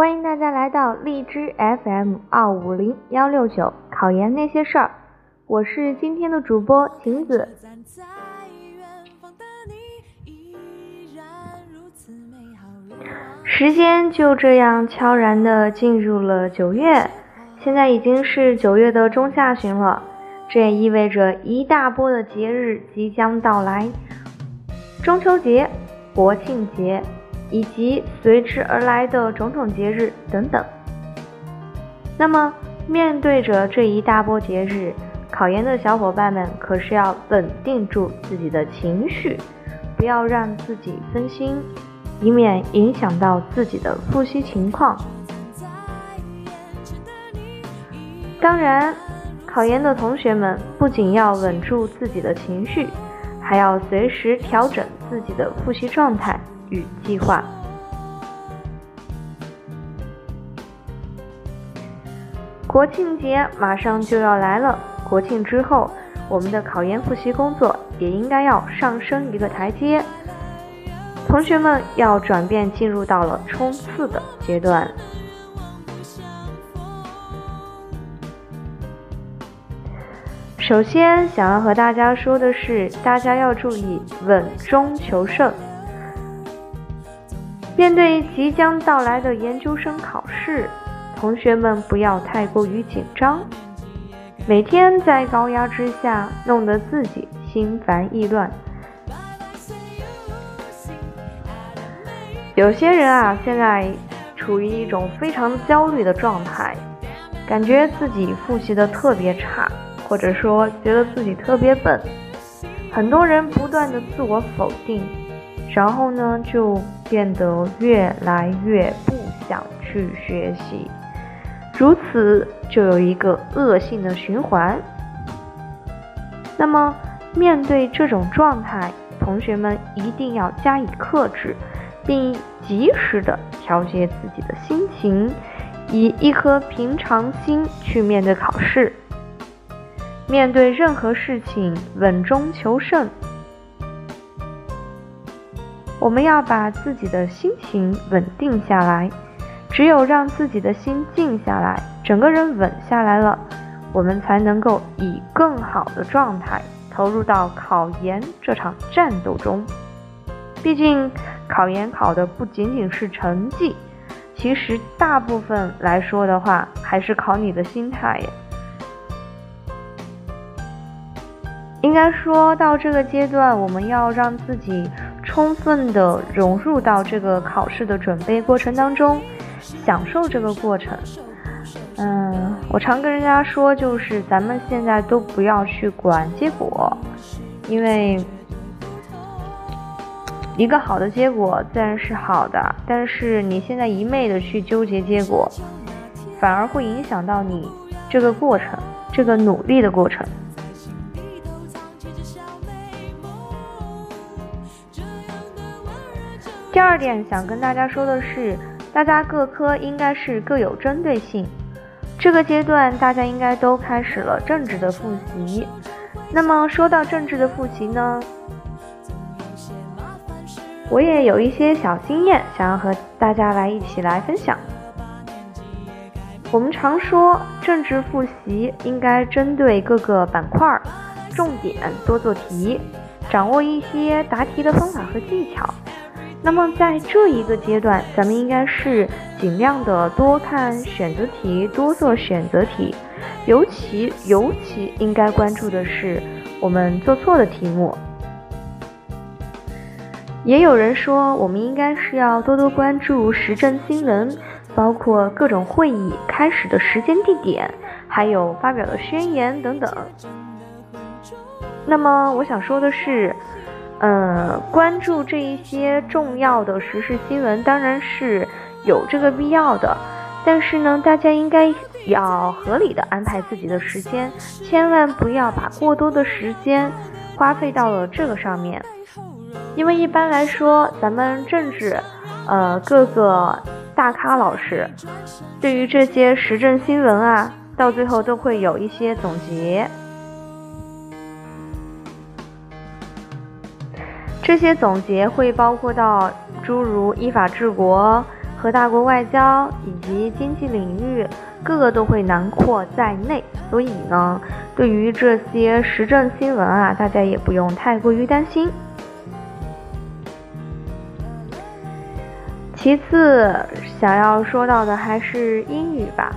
欢迎大家来到荔枝 FM 二五零幺六九考研那些事儿，我是今天的主播晴子。时间就这样悄然的进入了九月，现在已经是九月的中下旬了，这也意味着一大波的节日即将到来，中秋节、国庆节。以及随之而来的种种节日等等。那么，面对着这一大波节日，考研的小伙伴们可是要稳定住自己的情绪，不要让自己分心，以免影响到自己的复习情况。当然，考研的同学们不仅要稳住自己的情绪，还要随时调整自己的复习状态。与计划。国庆节马上就要来了，国庆之后，我们的考研复习工作也应该要上升一个台阶。同学们要转变进入到了冲刺的阶段。首先想要和大家说的是，大家要注意稳中求胜。面对即将到来的研究生考试，同学们不要太过于紧张，每天在高压之下，弄得自己心烦意乱。有些人啊，现在处于一种非常焦虑的状态，感觉自己复习的特别差，或者说觉得自己特别笨，很多人不断的自我否定。然后呢，就变得越来越不想去学习，如此就有一个恶性的循环。那么，面对这种状态，同学们一定要加以克制，并及时的调节自己的心情，以一颗平常心去面对考试。面对任何事情，稳中求胜。我们要把自己的心情稳定下来，只有让自己的心静下来，整个人稳下来了，我们才能够以更好的状态投入到考研这场战斗中。毕竟，考研考的不仅仅是成绩，其实大部分来说的话，还是考你的心态呀。应该说到这个阶段，我们要让自己。充分的融入到这个考试的准备过程当中，享受这个过程。嗯，我常跟人家说，就是咱们现在都不要去管结果，因为一个好的结果自然是好的，但是你现在一昧的去纠结结果，反而会影响到你这个过程，这个努力的过程。第二点想跟大家说的是，大家各科应该是各有针对性。这个阶段大家应该都开始了政治的复习。那么说到政治的复习呢，我也有一些小经验想要和大家来一起来分享。我们常说政治复习应该针对各个板块，重点多做题，掌握一些答题的方法和技巧。那么在这一个阶段，咱们应该是尽量的多看选择题，多做选择题，尤其尤其应该关注的是我们做错的题目。也有人说，我们应该是要多多关注时政新闻，包括各种会议开始的时间、地点，还有发表的宣言等等。那么我想说的是。呃，关注这一些重要的时事新闻当然是有这个必要的，但是呢，大家应该要合理的安排自己的时间，千万不要把过多的时间花费到了这个上面，因为一般来说，咱们政治，呃，各个大咖老师对于这些时政新闻啊，到最后都会有一些总结。这些总结会包括到诸如依法治国、和大国外交以及经济领域，各个都会囊括在内。所以呢，对于这些时政新闻啊，大家也不用太过于担心。其次，想要说到的还是英语吧。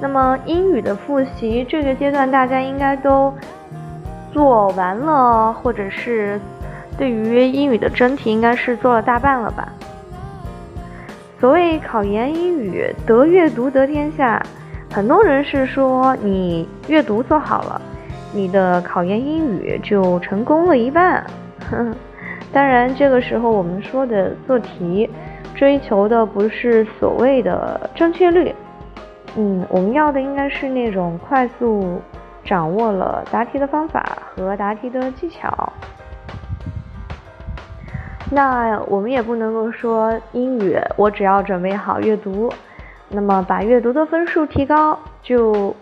那么英语的复习，这个阶段大家应该都做完了，或者是对于英语的真题，应该是做了大半了吧。所谓考研英语得阅读得天下，很多人是说你阅读做好了，你的考研英语就成功了一半。当然，这个时候我们说的做题。追求的不是所谓的正确率，嗯，我们要的应该是那种快速掌握了答题的方法和答题的技巧。那我们也不能够说英语，我只要准备好阅读，那么把阅读的分数提高就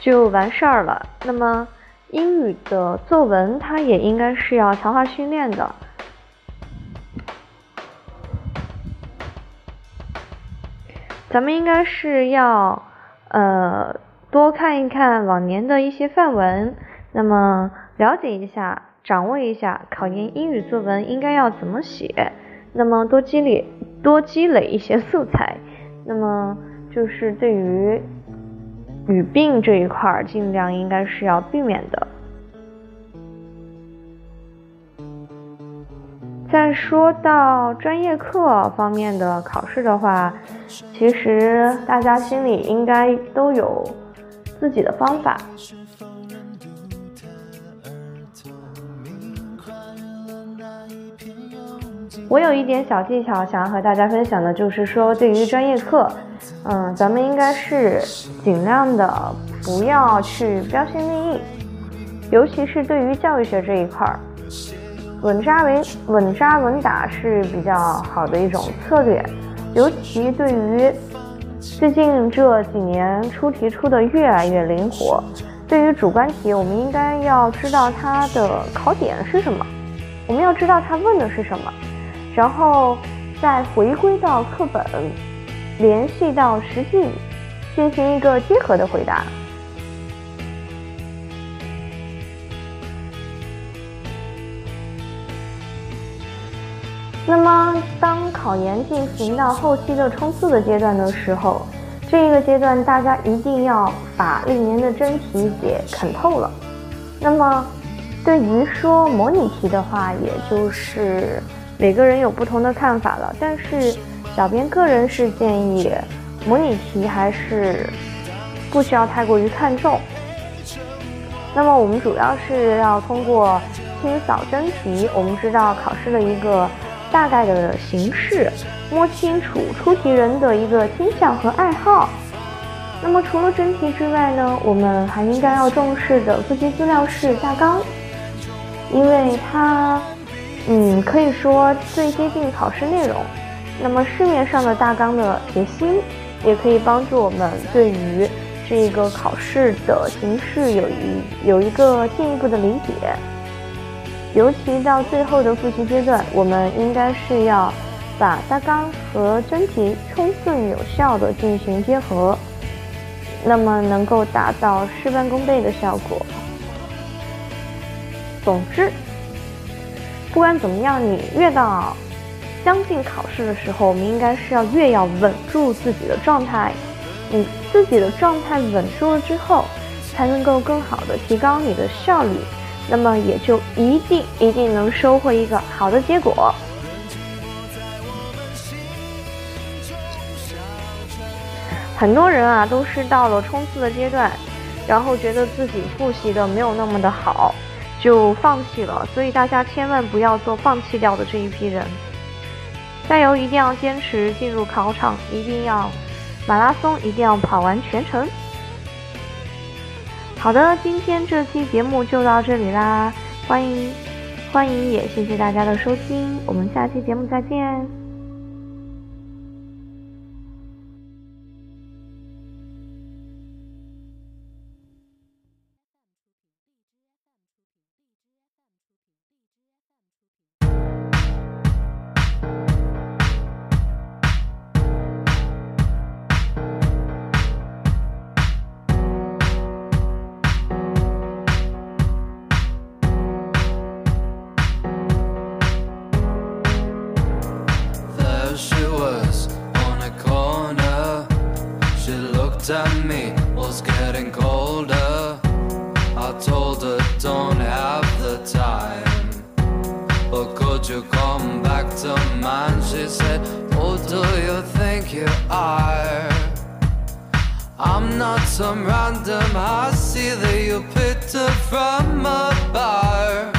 就完事儿了。那么英语的作文，它也应该是要强化训练的。咱们应该是要，呃，多看一看往年的一些范文，那么了解一下、掌握一下考研英语作文应该要怎么写，那么多积累、多积累一些素材，那么就是对于语病这一块儿，尽量应该是要避免的。再说到专业课方面的考试的话，其实大家心里应该都有自己的方法。我有一点小技巧想要和大家分享的，就是说对于专业课，嗯，咱们应该是尽量的不要去标新立异，尤其是对于教育学这一块儿。稳扎稳稳扎稳打是比较好的一种策略，尤其对于最近这几年出题出的越来越灵活。对于主观题，我们应该要知道它的考点是什么，我们要知道它问的是什么，然后再回归到课本，联系到实际，进行一个结合的回答。那么，当考研进行到后期的冲刺的阶段的时候，这一个阶段大家一定要把历年的真题给啃透了。那么，对于说模拟题的话，也就是每个人有不同的看法了。但是，小编个人是建议，模拟题还是不需要太过于看重。那么，我们主要是要通过清扫真题，我们知道考试的一个。大概的形式，摸清楚出题人的一个倾向和爱好。那么除了真题之外呢，我们还应该要重视的复习资料是大纲，因为它，嗯，可以说最接近考试内容。那么市面上的大纲的解析，也可以帮助我们对于这个考试的形式有一有一个进一步的理解。尤其到最后的复习阶段，我们应该是要把大纲和真题充分有效的进行结合，那么能够达到事半功倍的效果。总之，不管怎么样，你越到将近考试的时候，我们应该是要越要稳住自己的状态。你自己的状态稳住了之后，才能够更好的提高你的效率。那么也就一定一定能收获一个好的结果。很多人啊，都是到了冲刺的阶段，然后觉得自己复习的没有那么的好，就放弃了。所以大家千万不要做放弃掉的这一批人，加油！一定要坚持进入考场，一定要马拉松，一定要跑完全程。好的，今天这期节目就到这里啦，欢迎，欢迎也谢谢大家的收听，我们下期节目再见。But could you come back to mine? She said, Oh, do you think you are? I'm not some random I see that you picked up from a bar.